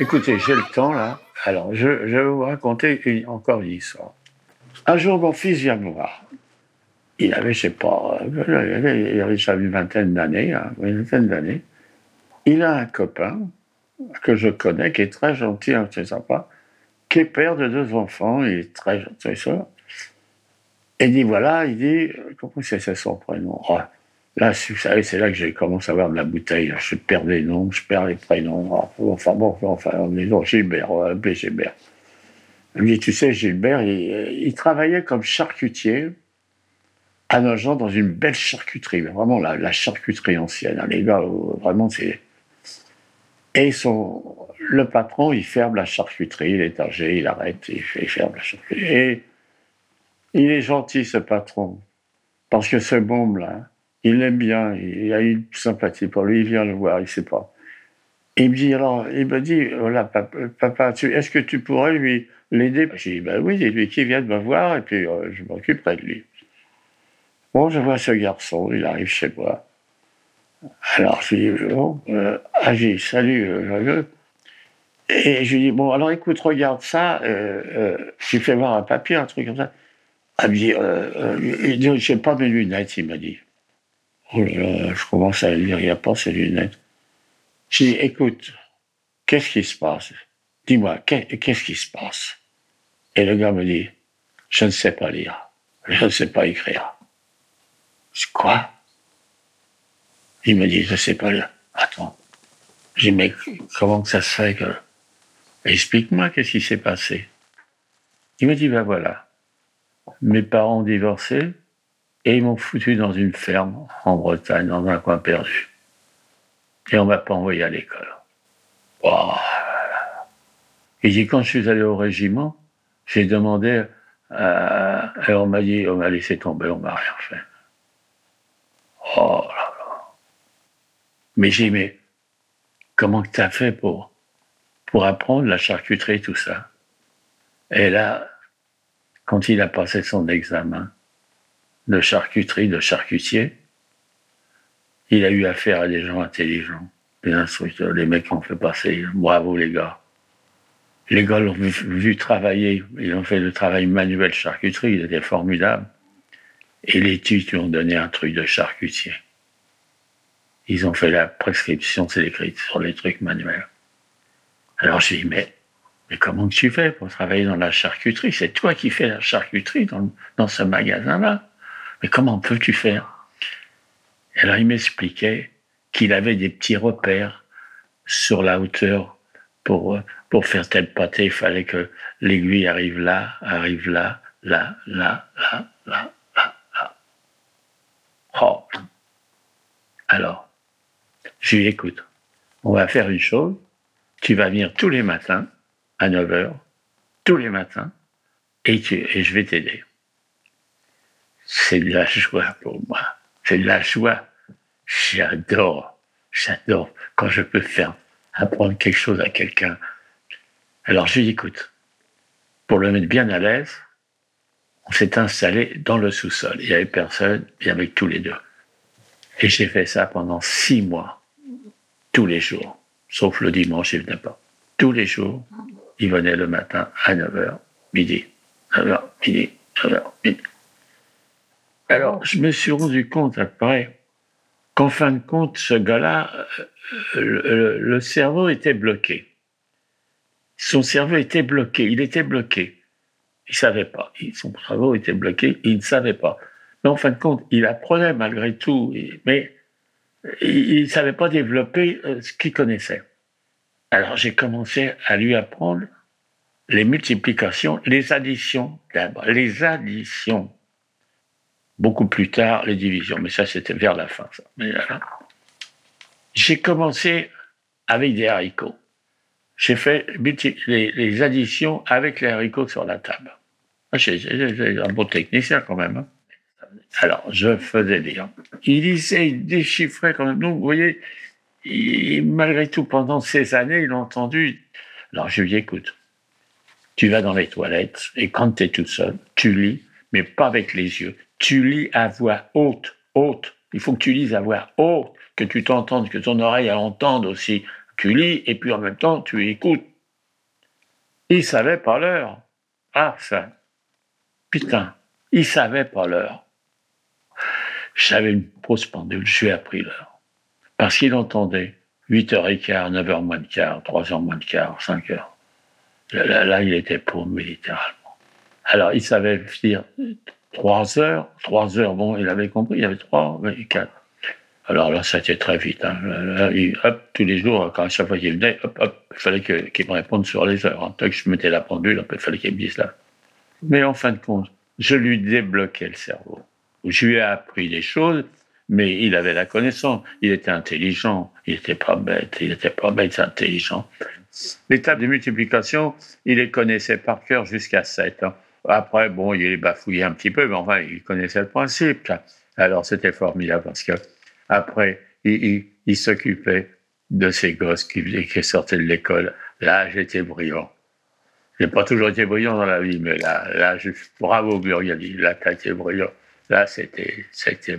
Écoutez, j'ai le temps là. Alors, je, vais vous raconter encore une histoire. Un jour, mon fils vient me voir. Il avait, je sais pas, euh, il avait, il avait une vingtaine d'années, hein, une vingtaine d'années. Il a un copain que je connais, qui est très gentil, hein, très sympa, qui est père de deux enfants, il est très gentil, ça. Et il dit, voilà, il dit, comment c'est son prénom? Oh, Là, c'est là que j'ai commencé à avoir de la bouteille. Je perds des noms, je perds les prénoms. Enfin bon, enfin, disons Gilbert, on va l'appeler Gilbert. Il me dit, tu sais, Gilbert, il, il travaillait comme charcutier à Nogent dans une belle charcuterie, vraiment la, charcuterie ancienne. Les gars, euh, vraiment, c'est... Et son, le patron, il ferme la charcuterie, il est il arrête, il, il ferme la charcuterie. Et il est gentil, ce patron, parce que ce môme-là, il l'aime bien, il a une sympathie pour lui, il vient le voir, il sait pas. Il me dit, alors, il me dit, voilà, papa, tu- est-ce que tu pourrais lui l'aider? J'ai dit, ben oui, c'est lui qui vient de me voir, et puis euh, je m'occuperai de lui. Bon, je vois ce garçon, il arrive chez moi. Alors, je lui dis, bon, euh, ah, dit, salut, euh, je- et je lui dis, bon, alors écoute, regarde ça, euh, euh, je lui fais voir un papier, un truc comme ça. Elle me dit, il dit, j'ai pas mes lunettes, il m'a dit. Oh là là, je commence à lire, il n'y a pas ces lunettes. J'ai dit, écoute, qu'est-ce qui se passe? Dis-moi, qu'est- qu'est-ce qui se passe? Et le gars me dit, je ne sais pas lire, je ne sais pas écrire. Je dis, quoi? Il me dit, je ne sais pas lire. Attends. J'ai dit, mais comment que ça se fait que... Explique-moi qu'est-ce qui s'est passé. Il me dit, ben voilà, mes parents ont divorcé, et ils m'ont foutu dans une ferme en Bretagne, dans un coin perdu. Et on m'a pas envoyé à l'école. Oh. Il dit, quand je suis allé au régiment, j'ai demandé, euh, on m'a dit, on m'a laissé tomber, on m'a rien fait. Oh là là. Mais j'ai dit, mais comment tu as fait pour, pour apprendre la charcuterie, tout ça? Et là, quand il a passé son examen, de charcuterie, de charcutier, il a eu affaire à des gens intelligents, des instructeurs, les mecs qui ont fait passer. Bravo les gars. Les gars l'ont vu, travailler, ils ont fait le travail manuel charcuterie, il était formidable. Et les tuts lui ont donné un truc de charcutier. Ils ont fait la prescription, c'est écrit sur les trucs manuels. Alors j'ai dit, mais, mais comment que tu fais pour travailler dans la charcuterie? C'est toi qui fais la charcuterie dans, dans ce magasin-là. Mais comment peux-tu faire? Alors il m'expliquait qu'il avait des petits repères sur la hauteur pour, pour faire tel pâté. Il fallait que l'aiguille arrive là, arrive là, là, là, là, là, là, là. Oh. Alors, je lui écoute, on va faire une chose. Tu vas venir tous les matins à 9 h, tous les matins, et, tu, et je vais t'aider c'est de la joie pour moi. C'est de la joie. J'adore, j'adore quand je peux faire apprendre quelque chose à quelqu'un. Alors je lui écoute, pour le mettre bien à l'aise, on s'est installé dans le sous-sol. Il n'y avait personne, avait que tous les deux. Et j'ai fait ça pendant six mois, tous les jours, sauf le dimanche, il venait pas. Tous les jours, il venait le matin à 9h, midi, 9h, midi, 9h, midi. Alors, je me suis rendu compte après qu'en fin de compte, ce gars-là, euh, le, le cerveau était bloqué. Son cerveau était bloqué, il était bloqué. Il savait pas. Son cerveau était bloqué, il ne savait pas. Mais en fin de compte, il apprenait malgré tout, mais il ne savait pas développer euh, ce qu'il connaissait. Alors j'ai commencé à lui apprendre les multiplications, les additions, d'abord, les additions beaucoup plus tard les divisions. Mais ça, c'était vers la fin. Voilà. J'ai commencé avec des haricots. J'ai fait les, additions avec les haricots sur la table. J'ai un bon technicien quand même. Hein. Alors, je faisais lire. Il disait, il déchiffrait quand même. Donc, vous voyez, malgré tout, pendant ces années, il a entendu. Alors, je lui dis, écoute, tu vas dans les toilettes et quand tu es tout seul, tu lis, mais pas avec les yeux. Tu lis à voix haute, haute. Il faut que tu lises à voix haute, que tu t'entendes, que ton oreille entende aussi. Tu lis et puis en même temps, tu écoutes. Il savait pas l'heure. Ah, ça. Putain, il savait pas l'heure. J'avais une grosse pendule, je lui ai appris l'heure. Parce qu'il entendait 8h15, 9h moins de quart, 3h moins de quart, 5h. Là, là, il était paumé, littéralement. Alors, il savait dire 3 heures, 3 heures, bon, il avait compris, il y avait 3, 4. Alors là, ça a été très vite. Hein. tous les jours, quand chaque fois qu'il venait, il fallait qu'il me réponde sur les heures. Hein. Tant que je mettais la pendule, il fallait qu'il me dise là. Mais en fin de compte, je lui débloquais le cerveau. Je lui ai appris des choses, mais il avait la connaissance. Il était intelligent. Il n'était pas bête. Il n'était pas bête, intelligent. Tables de multiplication, il les connaissait par cœur jusqu'à 7. Hein. Après, bon, il bafouillait un petit peu, mais enfin, il connaissait le principe. Alors, c'était formidable parce que après, il, s'occupait de ces gosses qui, sortaient de l'école. Là, j'étais brillant. J'ai pas toujours été brillant dans la vie, mais là, là, je, bravo Burgali, là, t'as été brillant. Là, c'était, c'était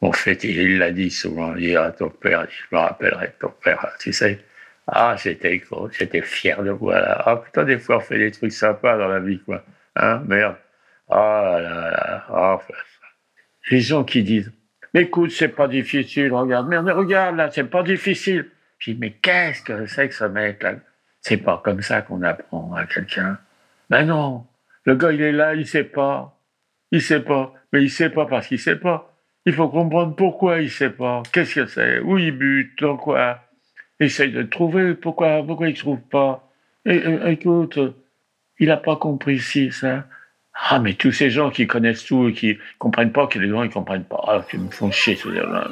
mon fait. Il l'a dit souvent, il à ton père, je me rappellerai ton père, tu sais. Ah, j'étais, j'étais fier de moi, là. Ah, putain, des fois, on fait des trucs sympas dans la vie, quoi. Hein, merde. Ah là là, ah, Les gens qui disent, écoute, c'est pas difficile, regarde, merde, regarde, là, c'est pas difficile. Je dis, mais qu'est-ce que c'est que ce mec-là C'est pas comme ça qu'on apprend à quelqu'un. Ben non, le gars, il est là, il sait pas. Il sait pas. Mais il sait pas parce qu'il sait pas. Il faut comprendre pourquoi il sait pas. Qu'est-ce que c'est? Où il bute? Dans quoi? Essaye de trouver pourquoi, pourquoi il trouve pas. Écoute, il n'a pas compris si ça. Ah, mais tous ces gens qui connaissent tout et qui comprennent pas que les gens ils comprennent pas. Ah, qui me font chier, ce là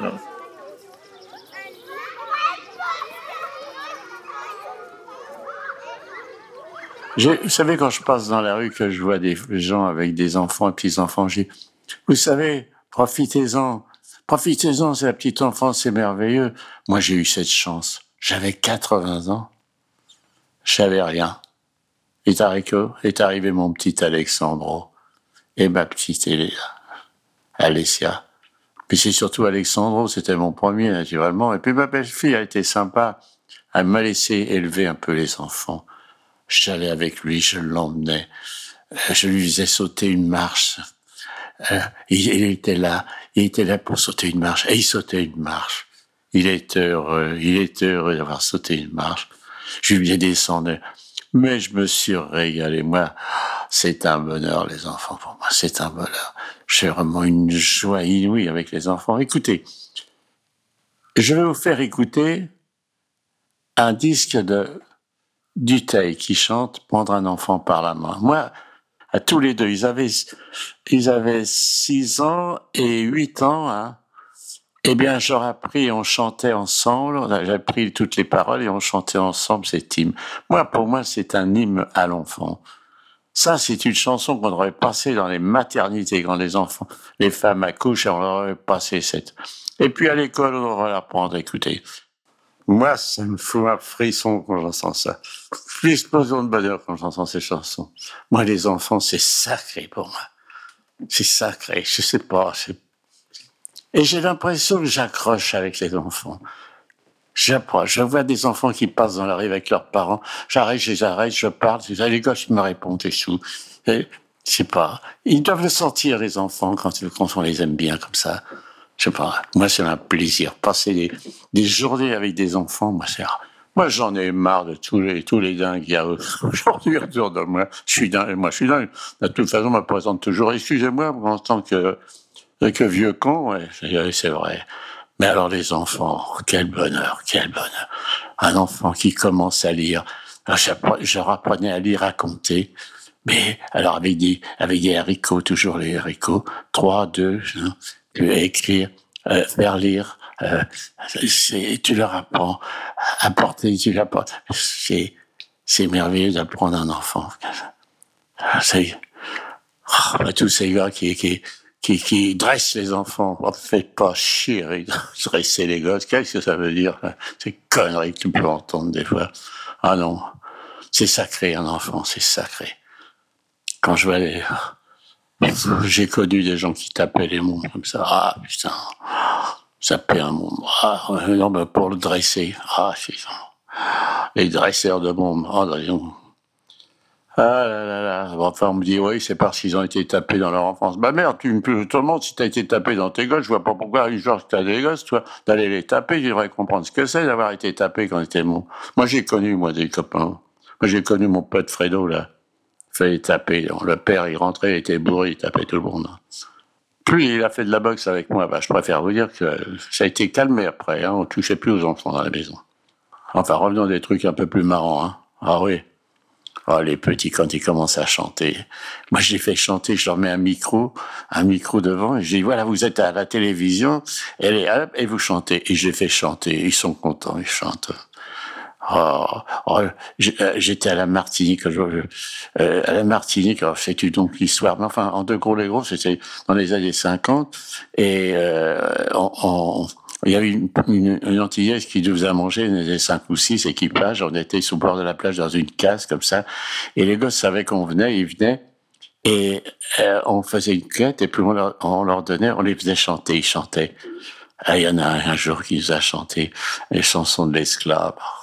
vous savez, quand je passe dans la rue, que je vois des gens avec des enfants, petits-enfants, j'ai, vous savez, profitez-en. Profitez-en, c'est la petite enfance, c'est merveilleux. Moi, j'ai eu cette chance. J'avais 80 ans. Je savais rien. Est arrivé mon petit Alexandro et ma petite Alessia. Puis c'est surtout Alexandro, c'était mon premier naturellement. Et puis ma belle-fille a été sympa. Elle m'a laissé élever un peu les enfants. J'allais avec lui, je l'emmenais. Euh, je lui faisais sauter une marche. Euh, il, était là, il était là pour sauter une marche. Et il sautait une marche. Il était heureux, il était heureux d'avoir sauté une marche. Je lui ai descendu. Mais je me suis régalé. Moi, c'est un bonheur, les enfants, pour moi. C'est un bonheur. J'ai vraiment une joie inouïe avec les enfants. Écoutez, je vais vous faire écouter un disque de Duteil qui chante Prendre un enfant par la main. Moi, à tous les deux, ils avaient, ils avaient six ans et huit ans, hein. Eh bien, j'aurais appris, on chantait ensemble, j'ai appris toutes les paroles et on chantait ensemble cet hymne. Moi, pour moi, c'est un hymne à l'enfant. Ça, c'est une chanson qu'on aurait passée dans les maternités quand les enfants, les femmes accouchent, on aurait passé cette. Et puis à l'école, on aurait apprendre à écouter. Moi, ça me fout un frisson quand j'entends ça. L'explosion de bonheur quand j'entends ces chansons. Moi, les enfants, c'est sacré pour moi. C'est sacré. Je sais pas, et j'ai l'impression que j'accroche avec les enfants. J'approche. Je vois des enfants qui passent dans la rue avec leurs parents. J'arrête, je les arrête, je parle. Les gosses me répondent et tout. Et, je sais pas. Ils doivent le sentir, les enfants, quand, quand on les aime bien comme ça. Je sais pas. Moi, c'est un plaisir. Passer des, des journées avec des enfants, moi, c'est, moi, j'en ai marre de tous les, tous les dingues qu'il y a aujourd'hui autour de moi. Je suis dingue, moi, je suis dingue. De toute façon, on me présente toujours, excusez-moi, en tant que, que vieux con, ouais, c'est vrai. Mais alors les enfants, quel bonheur, quel bonheur. Un enfant qui commence à lire. Je rapprenais à lire, à compter. Mais alors avec des, avec des haricots, toujours les haricots. Trois, deux, hein, écrire, euh, faire lire, euh, tu leur apprends à porter, tu apprends. C'est, c'est merveilleux d'apprendre un enfant. C'est, ah, tous ces gars qui, qui, qui, qui dressent les enfants. Oh, faites pas chier dresser les gosses. Qu'est-ce que ça veut dire? là? Ces conneries que tu peux entendre des fois. Ah non. C'est sacré, un enfant, c'est sacré. Quand je vois les, j'ai connu des gens qui tapaient les mômes comme ça. Ah, putain. Ça paie un môme. Ah, non, mais pour le dresser. Ah, putain. Les dresseurs de mômes. Ah, dis donc. Ah là là là. Enfin, on me dit, oui, c'est parce qu'ils ont été tapés dans leur enfance. Bah merde, tu me peux, tout le monde, si t'as été tapé dans tes gosses, je vois pas pourquoi, que t'as des gosses, toi, d'aller les taper, j'aimerais comprendre ce que c'est d'avoir été tapé quand t'étais môme. Moi, j'ai connu, moi, des copains. Moi, j'ai connu mon pote Fredo, là. Il fallait taper. Le père, il rentrait, il était bourré, il tapait tout le monde. Plus il a fait de la boxe avec moi, bah, je préfère vous dire que ça a été calmé après. Hein, on touchait plus aux enfants dans la maison. Enfin, revenons à des trucs un peu plus marrants. Hein. Ah oui. Oh, les petits, quand ils commencent à chanter. Moi, je les fais chanter, je leur mets un micro, un micro devant, et je dis, voilà, vous êtes à la télévision, et, les- hop, et vous chantez. Et je les fais chanter, ils sont contents, ils chantent. Oh, oh, euh, j'étais à la Martinique, je, euh, à la Martinique, alors c'est donc l'histoire, mais enfin, en deux gros les gros, c'était dans les années 50, et euh, on- on- il y avait une, une, une Antillaise qui nous a mangé, on était cinq ou six équipages, on était sous le bord de la plage dans une case comme ça, et les gosses savaient qu'on venait, ils venaient, et euh, on faisait une quête, et puis on leur, on leur donnait, on les faisait chanter, ils chantaient. Ah, il y en a un, un jour qui nous a chanté les chansons de l'esclave.